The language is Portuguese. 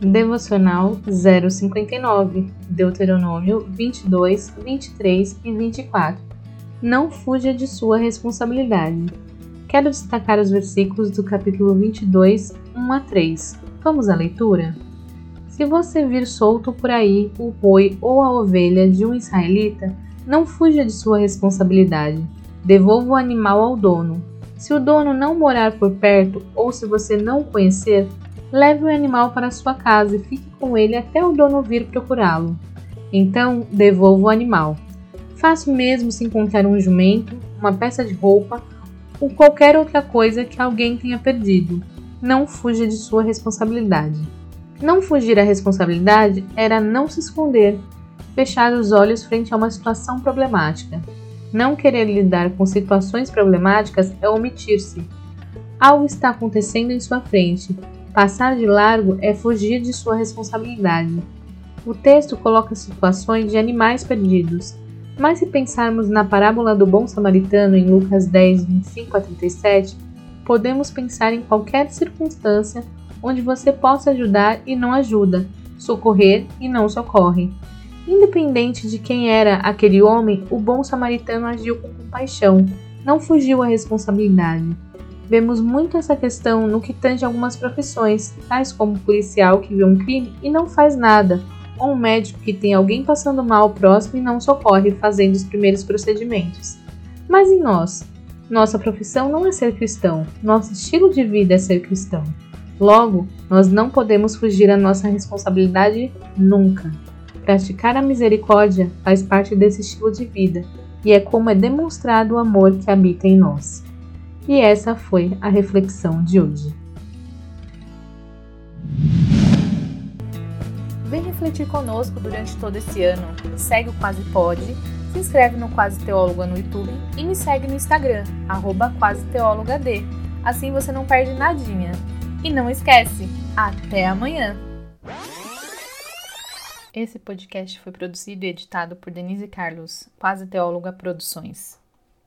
Devocional 059, Deuteronômio 22, 23 e 24. Não fuja de sua responsabilidade. Quero destacar os versículos do capítulo 22, 1 a 3. Vamos à leitura? Se você vir solto por aí o boi ou a ovelha de um israelita, não fuja de sua responsabilidade. Devolva o animal ao dono. Se o dono não morar por perto ou se você não o conhecer, leve o animal para sua casa e fique com ele até o dono vir procurá-lo. Então, devolva o animal. Faça o mesmo se encontrar um jumento, uma peça de roupa ou qualquer outra coisa que alguém tenha perdido. Não fuja de sua responsabilidade. Não fugir à responsabilidade era não se esconder, fechar os olhos frente a uma situação problemática. Não querer lidar com situações problemáticas é omitir-se. Algo está acontecendo em sua frente. Passar de largo é fugir de sua responsabilidade. O texto coloca situações de animais perdidos, mas se pensarmos na parábola do bom samaritano em Lucas 10, 25 a 37, podemos pensar em qualquer circunstância onde você possa ajudar e não ajuda, socorrer e não socorre. Independente de quem era aquele homem, o bom samaritano agiu com compaixão, não fugiu à responsabilidade. Vemos muito essa questão no que tange algumas profissões, tais como o policial que vê um crime e não faz nada, ou um médico que tem alguém passando mal próximo e não socorre, fazendo os primeiros procedimentos. Mas em nós? Nossa profissão não é ser cristão, nosso estilo de vida é ser cristão. Logo, nós não podemos fugir à nossa responsabilidade nunca. Praticar a misericórdia faz parte desse estilo de vida e é como é demonstrado o amor que habita em nós. E essa foi a reflexão de hoje. Vem refletir conosco durante todo esse ano. Segue o Quase Pode, se inscreve no Quase Teóloga no YouTube e me segue no Instagram, arroba Quase. Assim você não perde nadinha. E não esquece, até amanhã! Esse podcast foi produzido e editado por Denise Carlos, Quase Teóloga Produções.